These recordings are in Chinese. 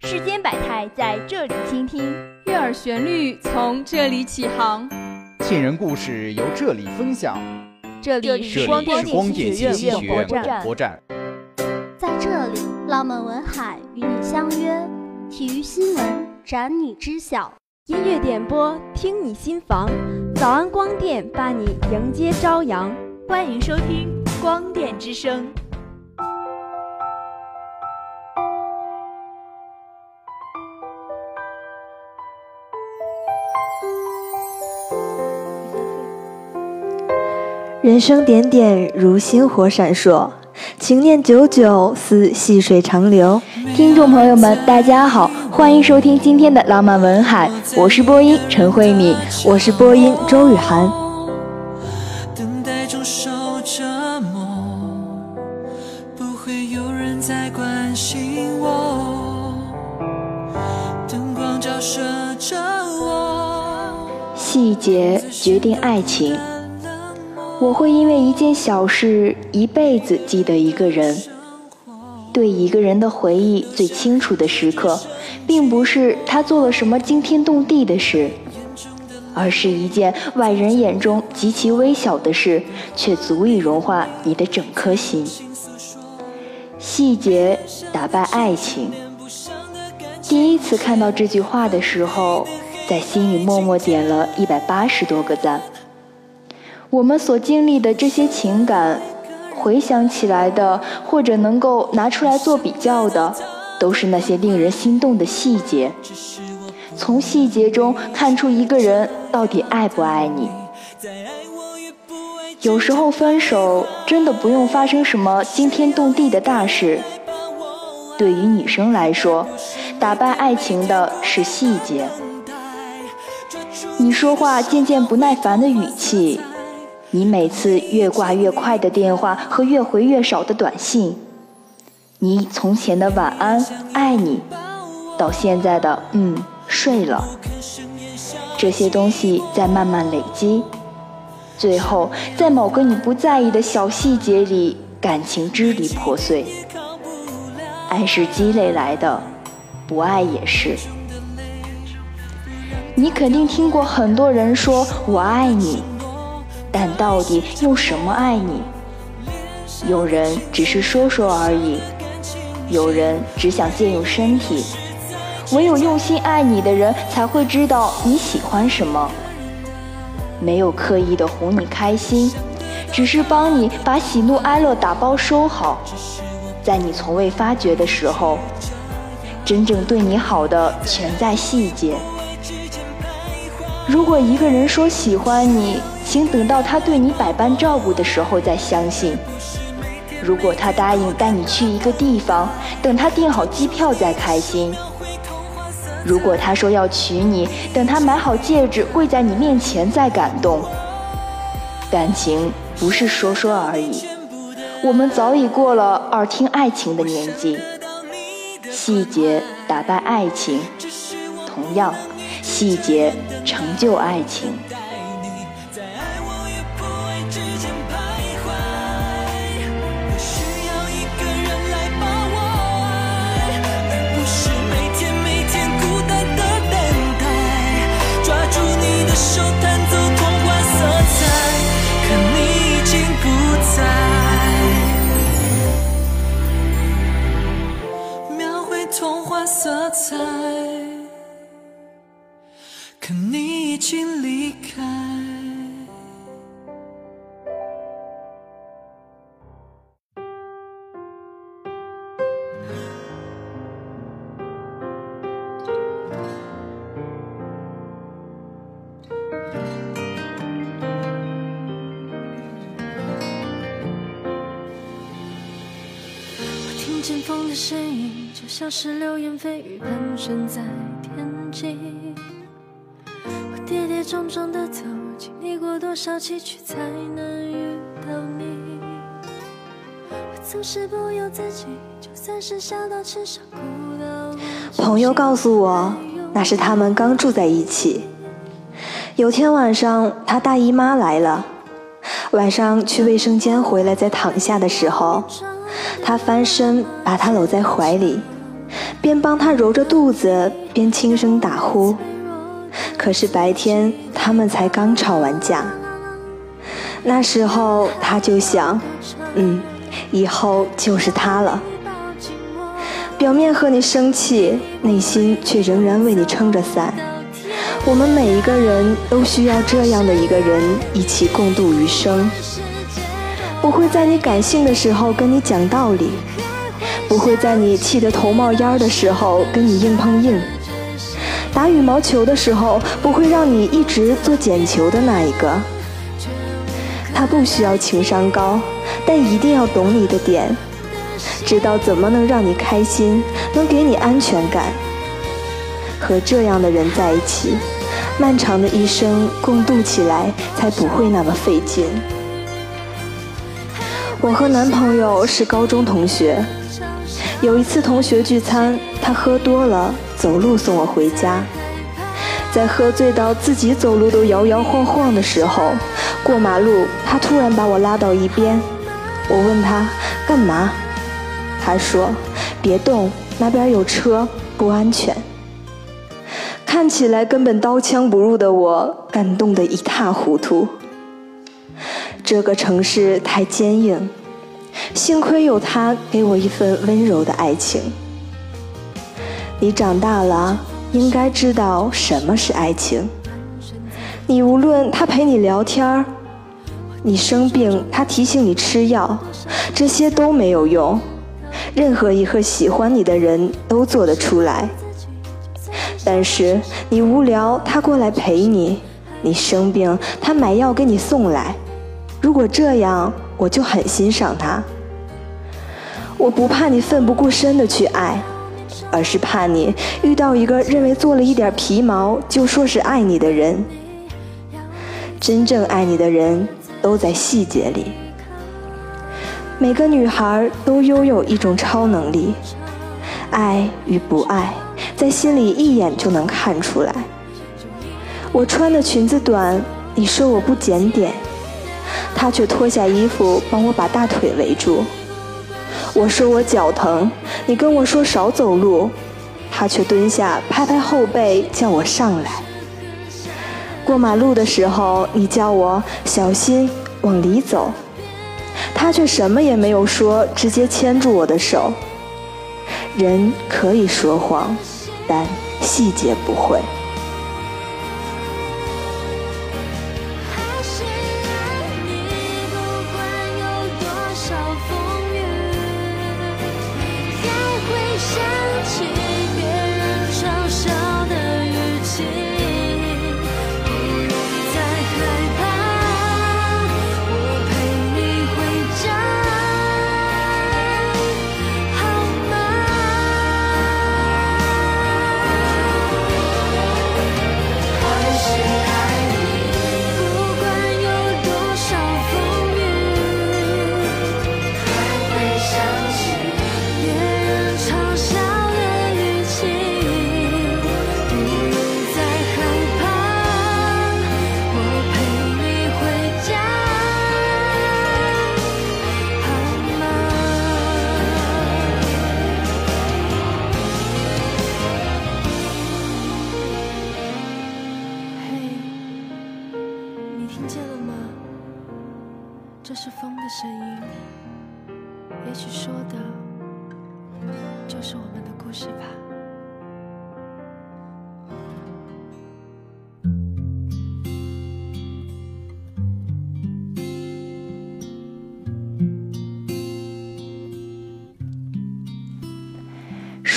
世间百态在这里倾听，悦耳旋律从这里起航，沁人故事由这里分享。这里是光电学院播站，在这里，浪漫文海与你相约。体育新闻展你知晓，音乐点播听你心房，早安光电伴你迎接朝阳。欢迎收听光电之声。人生点点如星火闪烁，情念久久似细水长流。听众朋友们，大家好，欢迎收听今天的浪漫文海，我是播音陈慧敏，我是播音周雨涵。细节决定爱情。我会因为一件小事一辈子记得一个人。对一个人的回忆最清楚的时刻，并不是他做了什么惊天动地的事，而是一件外人眼中极其微小的事，却足以融化你的整颗心。细节打败爱情。第一次看到这句话的时候，在心里默默点了一百八十多个赞。我们所经历的这些情感，回想起来的，或者能够拿出来做比较的，都是那些令人心动的细节。从细节中看出一个人到底爱不爱你。有时候分手真的不用发生什么惊天动地的大事。对于女生来说，打败爱情的是细节。你说话渐渐不耐烦的语气。你每次越挂越快的电话和越回越少的短信，你从前的晚安爱你，到现在的嗯睡了，这些东西在慢慢累积，最后在某个你不在意的小细节里，感情支离破碎。爱是积累来的，不爱也是。你肯定听过很多人说我爱你。但到底用什么爱你？有人只是说说而已，有人只想借用身体。唯有用心爱你的人，才会知道你喜欢什么。没有刻意的哄你开心，只是帮你把喜怒哀乐打包收好。在你从未发觉的时候，真正对你好的全在细节。如果一个人说喜欢你，请等到他对你百般照顾的时候再相信。如果他答应带你去一个地方，等他订好机票再开心。如果他说要娶你，等他买好戒指跪在你面前再感动。感情不是说说而已，我们早已过了耳听爱情的年纪。细节打败爱情，同样。细节成就爱情。是流言蜚语盘旋在天际。我跌跌撞撞的走，经历过多少崎岖才能遇到你。我总是不由自己，就算是想到至少哭到。朋友告诉我，那是他们刚住在一起。有天晚上，他大姨妈来了，晚上去卫生间回来，在躺下的时候。他翻身把她搂在怀里，边帮他揉着肚子，边轻声打呼。可是白天他们才刚吵完架，那时候他就想，嗯，以后就是他了。表面和你生气，内心却仍然为你撑着伞。我们每一个人都需要这样的一个人，一起共度余生。不会在你感性的时候跟你讲道理，不会在你气得头冒烟的时候跟你硬碰硬。打羽毛球的时候，不会让你一直做捡球的那一个。他不需要情商高，但一定要懂你的点，知道怎么能让你开心，能给你安全感。和这样的人在一起，漫长的一生共度起来才不会那么费劲。我和男朋友是高中同学，有一次同学聚餐，他喝多了，走路送我回家。在喝醉到自己走路都摇摇晃晃的时候，过马路，他突然把我拉到一边。我问他干嘛，他说别动，那边有车，不安全。看起来根本刀枪不入的我，感动得一塌糊涂。这个城市太坚硬，幸亏有他给我一份温柔的爱情。你长大了，应该知道什么是爱情。你无论他陪你聊天儿你生病他提醒你吃药，这些都没有用。任何一个喜欢你的人都做得出来。但是你无聊，他过来陪你；你生病，他买药给你送来。如果这样，我就很欣赏他。我不怕你奋不顾身的去爱，而是怕你遇到一个认为做了一点皮毛就说是爱你的人。真正爱你的人都在细节里。每个女孩都拥有一种超能力，爱与不爱，在心里一眼就能看出来。我穿的裙子短，你说我不检点。他却脱下衣服帮我把大腿围住。我说我脚疼，你跟我说少走路，他却蹲下拍拍后背叫我上来。过马路的时候，你叫我小心往里走，他却什么也没有说，直接牵住我的手。人可以说谎，但细节不会。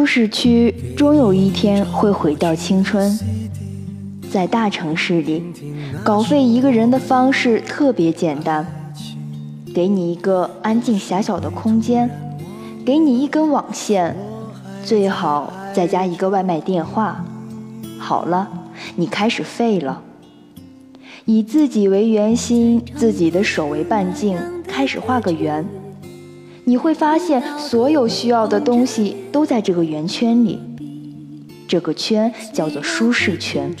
舒适区终有一天会毁掉青春。在大城市里，搞废一个人的方式特别简单：给你一个安静狭小的空间，给你一根网线，最好再加一个外卖电话。好了，你开始废了。以自己为圆心，自己的手为半径，开始画个圆。你会发现，所有需要的东西都在这个圆圈里。这个圈叫做舒适圈。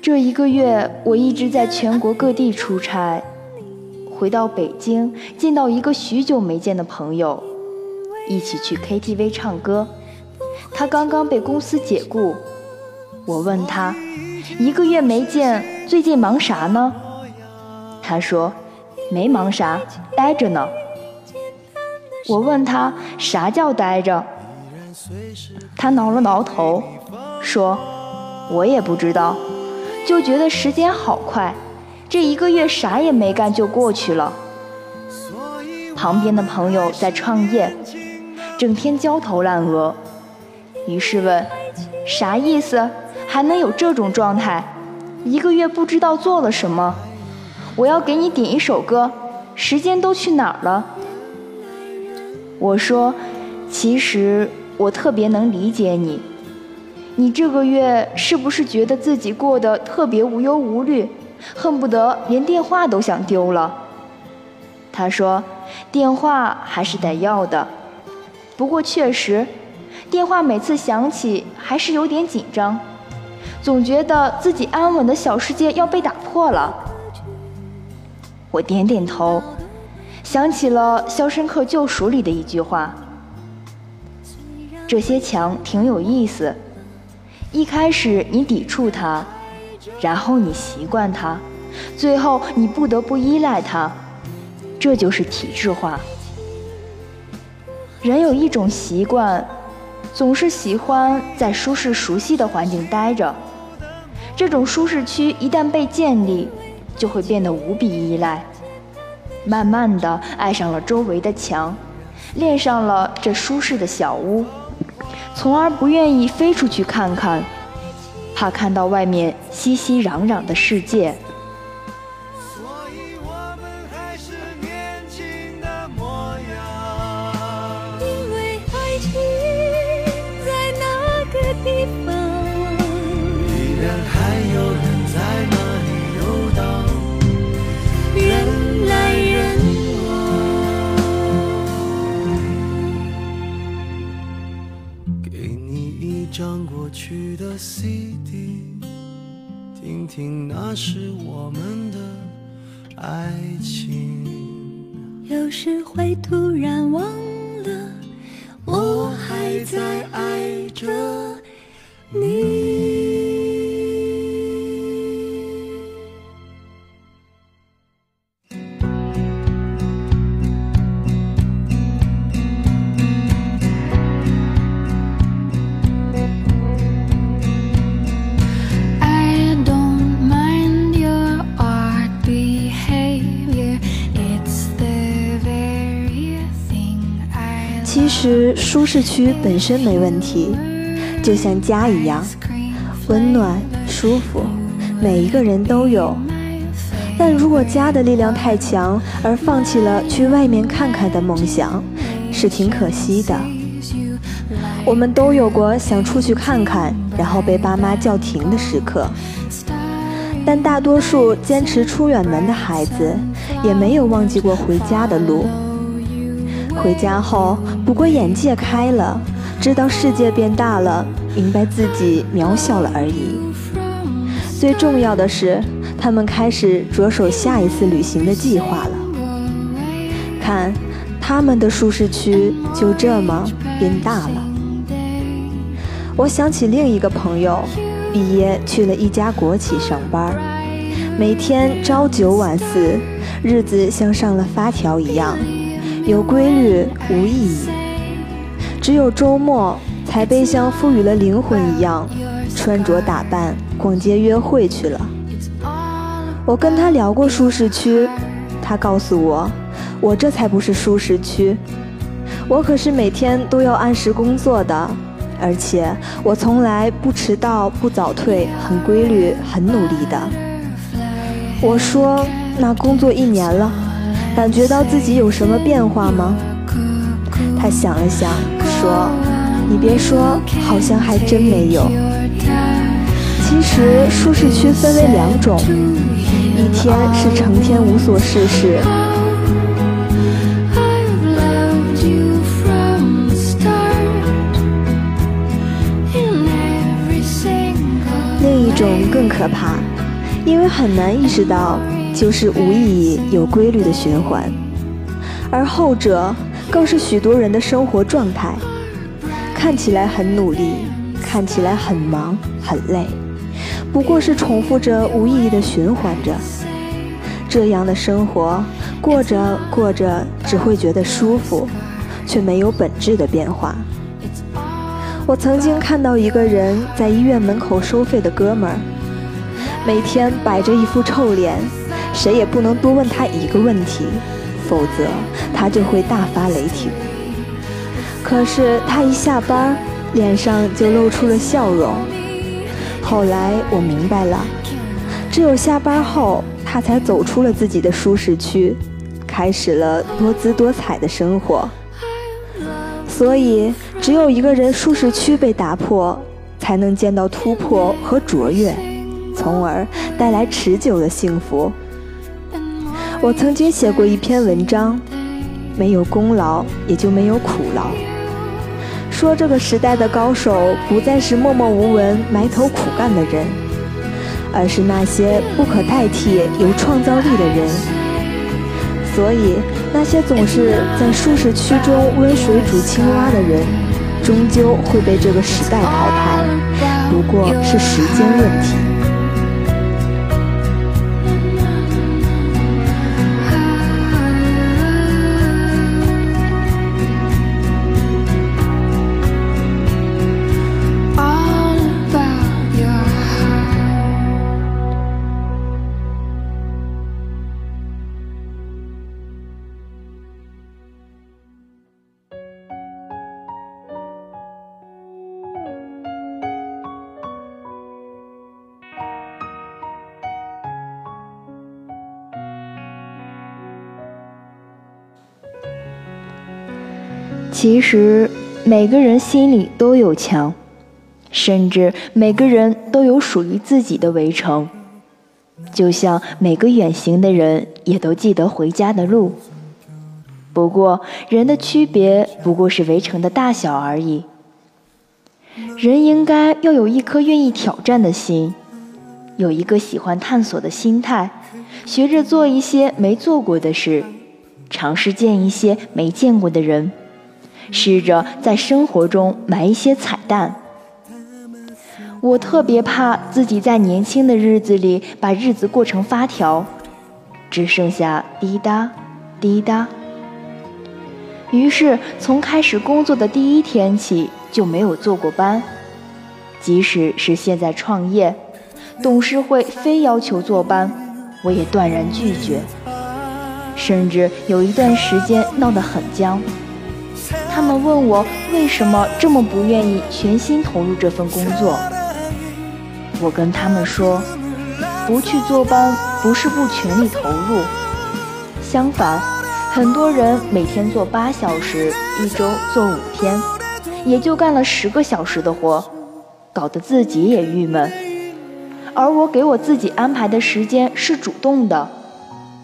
这一个月，我一直在全国各地出差，回到北京，见到一个许久没见的朋友，一起去 KTV 唱歌。他刚刚被公司解雇，我问他，一个月没见，最近忙啥呢？他说，没忙啥，待着呢。我问他啥叫待着，他挠了挠头，说，我也不知道，就觉得时间好快。这一个月啥也没干就过去了。旁边的朋友在创业，整天焦头烂额，于是问：“啥意思？还能有这种状态？一个月不知道做了什么？我要给你点一首歌，时间都去哪儿了？”我说：“其实我特别能理解你，你这个月是不是觉得自己过得特别无忧无虑？”恨不得连电话都想丢了。他说：“电话还是得要的，不过确实，电话每次响起还是有点紧张，总觉得自己安稳的小世界要被打破了。”我点点头，想起了《肖申克救赎》里的一句话：“这些墙挺有意思，一开始你抵触它。”然后你习惯它，最后你不得不依赖它，这就是体制化。人有一种习惯，总是喜欢在舒适熟悉的环境待着。这种舒适区一旦被建立，就会变得无比依赖，慢慢的爱上了周围的墙，恋上了这舒适的小屋，从而不愿意飞出去看看。怕看到外面熙熙攘攘的世界。你突然忘了，我还在爱着适区本身没问题，就像家一样，温暖舒服，每一个人都有。但如果家的力量太强，而放弃了去外面看看的梦想，是挺可惜的。我们都有过想出去看看，然后被爸妈叫停的时刻。但大多数坚持出远门的孩子，也没有忘记过回家的路。回家后，不过眼界开了，知道世界变大了，明白自己渺小了而已。最重要的是，他们开始着手下一次旅行的计划了。看，他们的舒适区就这么变大了。我想起另一个朋友，毕业去了一家国企上班，每天朝九晚四，日子像上了发条一样。有规律无意义，只有周末才被像赋予了灵魂一样穿着打扮、逛街约会去了。我跟他聊过舒适区，他告诉我，我这才不是舒适区，我可是每天都要按时工作的，而且我从来不迟到、不早退，很规律、很努力的。我说，那工作一年了。感觉到自己有什么变化吗？他想了想，说：“你别说，好像还真没有。其实舒适区分为两种，一天是成天无所事事，另一种更可怕，因为很难意识到。”就是无意义、有规律的循环，而后者更是许多人的生活状态。看起来很努力，看起来很忙很累，不过是重复着无意义的循环着。这样的生活过着过着，只会觉得舒服，却没有本质的变化。我曾经看到一个人在医院门口收费的哥们儿，每天摆着一副臭脸，谁也不能多问他一个问题，否则他就会大发雷霆。可是他一下班，脸上就露出了笑容。后来我明白了，只有下班后，他才走出了自己的舒适区，开始了多姿多彩的生活。所以，只有一个人舒适区被打破，才能见到突破和卓越，从而带来持久的幸福。我曾经写过一篇文章，没有功劳，也就没有苦劳。说这个时代的高手不再是默默无闻、埋头苦干的人，而是那些不可代替、有创造力的人。所以，那些总是在舒适区中温水煮青蛙的人，终究会被这个时代淘汰，不过是时间问题。其实每个人心里都有墙，甚至每个人都有属于自己的围城。就像每个远行的人也都记得回家的路。不过人的区别不过是围城的大小而已。人应该要有一颗愿意挑战的心，有一个喜欢探索的心态，学着做一些没做过的事，尝试见一些没见过的人。试着在生活中埋一些彩蛋。我特别怕自己在年轻的日子里把日子过成发条，只剩下滴答滴答。于是从开始工作的第一天起就没有做过班，即使是现在创业，董事会非要求坐班，我也断然拒绝。甚至有一段时间闹得很僵。他们问我为什么这么不愿意全心投入这份工作。我跟他们说，不去坐班不是不全力投入，相反，很多人每天做八小时，一周做五天，也就干了十个小时的活，搞得自己也郁闷。而我给我自己安排的时间是主动的，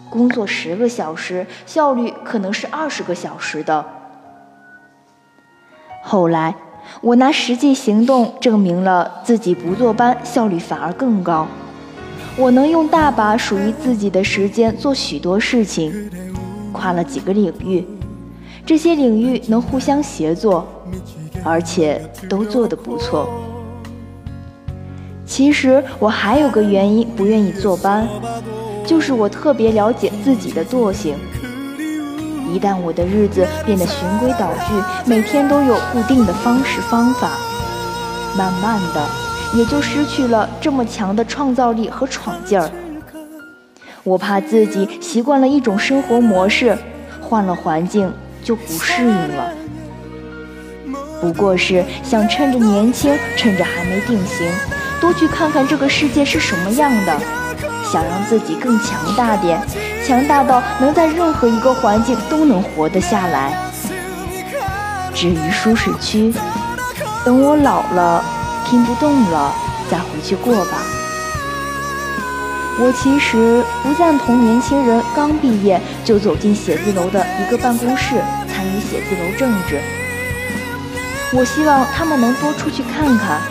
工作十个小时，效率可能是二十个小时的。后来，我拿实际行动证明了自己不坐班效率反而更高。我能用大把属于自己的时间做许多事情，跨了几个领域，这些领域能互相协作，而且都做得不错。其实我还有个原因不愿意坐班，就是我特别了解自己的惰性。一旦我的日子变得循规蹈矩，每天都有固定的方式方法，慢慢的也就失去了这么强的创造力和闯劲儿。我怕自己习惯了一种生活模式，换了环境就不适应了。不过是想趁着年轻，趁着还没定型，多去看看这个世界是什么样的，想让自己更强大点。强大到能在任何一个环境都能活得下来。至于舒适区，等我老了，拼不动了，再回去过吧。我其实不赞同年轻人刚毕业就走进写字楼的一个办公室参与写字楼政治。我希望他们能多出去看看，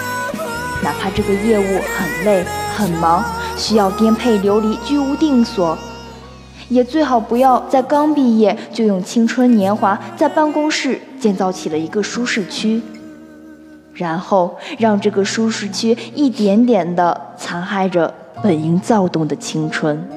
哪怕这个业务很累很忙，需要颠沛流离，居无定所。也最好不要在刚毕业就用青春年华在办公室建造起了一个舒适区，然后让这个舒适区一点点的残害着本应躁动的青春。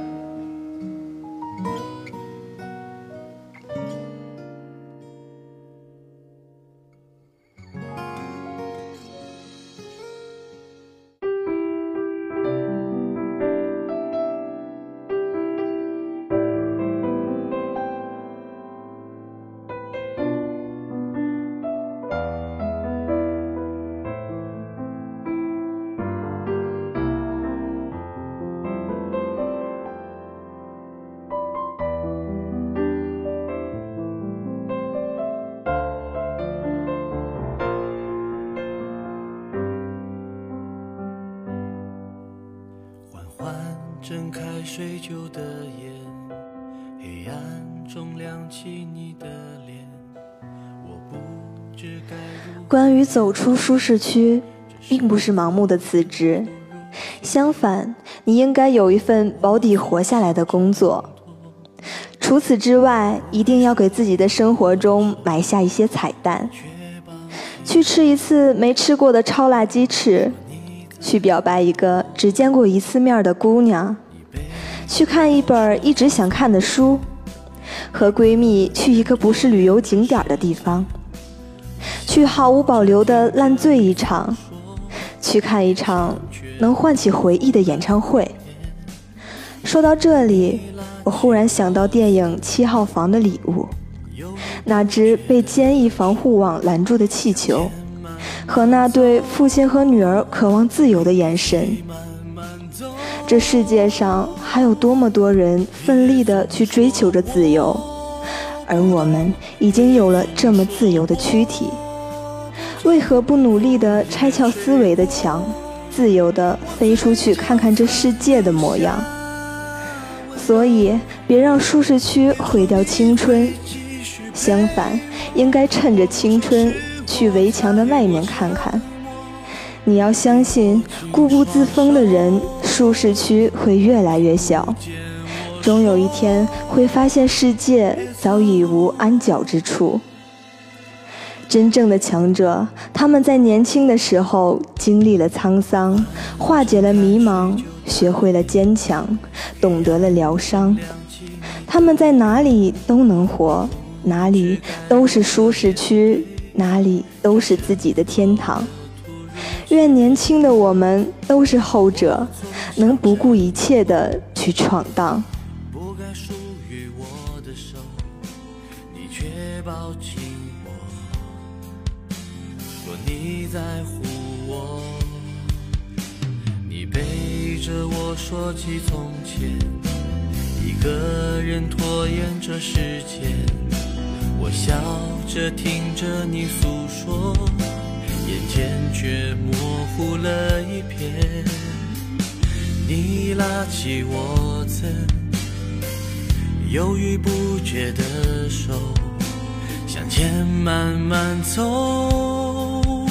睡旧的眼，黑暗中亮起你的脸。我不知该关于走出舒适区，并不是盲目的辞职，相反，你应该有一份保底活下来的工作。除此之外，一定要给自己的生活中埋下一些彩蛋，去吃一次没吃过的超辣鸡翅。去表白一个只见过一次面的姑娘，去看一本一直想看的书，和闺蜜去一个不是旅游景点的地方，去毫无保留的烂醉一场，去看一场能唤起回忆的演唱会。说到这里，我忽然想到电影《七号房的礼物》，那只被坚毅防护网拦住的气球。和那对父亲和女儿渴望自由的眼神，这世界上还有多么多人奋力地去追求着自由，而我们已经有了这么自由的躯体，为何不努力地拆撬思维的墙，自由地飞出去看看这世界的模样？所以，别让舒适区毁掉青春，相反，应该趁着青春。去围墙的外面看看，你要相信，固步自封的人，舒适区会越来越小，终有一天会发现世界早已无安脚之处。真正的强者，他们在年轻的时候经历了沧桑，化解了迷茫，学会了坚强，懂得了疗伤，他们在哪里都能活，哪里都是舒适区。哪里都是自己的天堂。愿年轻的我们都是后者，能不顾一切的去闯荡。不该属于我的手，你却抱紧我，说你在乎我。你背着我说起从前，一个人拖延着时间。我笑着听着你诉说，眼前却模糊了一片。你拉起我曾犹豫不决的手，向前慢慢走，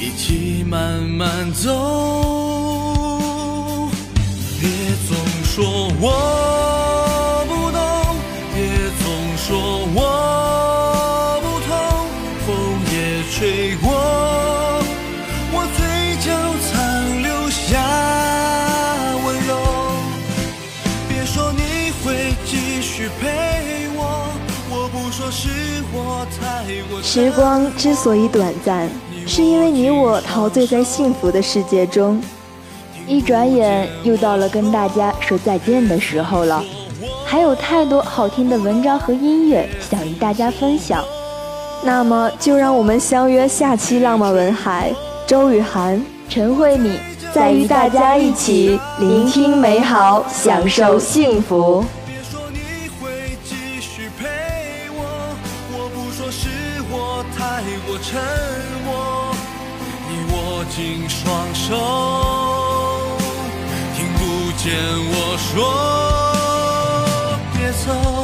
一起慢慢走。别总说我时光之所以短暂，是因为你我陶醉在幸福的世界中。一转眼又到了跟大家说再见的时候了，还有太多好听的文章和音乐想与大家分享。那么，就让我们相约下期《浪漫文海》，周雨涵、陈慧敏，再与大家一起聆听美好，享受幸福。紧双手，听不见我说，别走。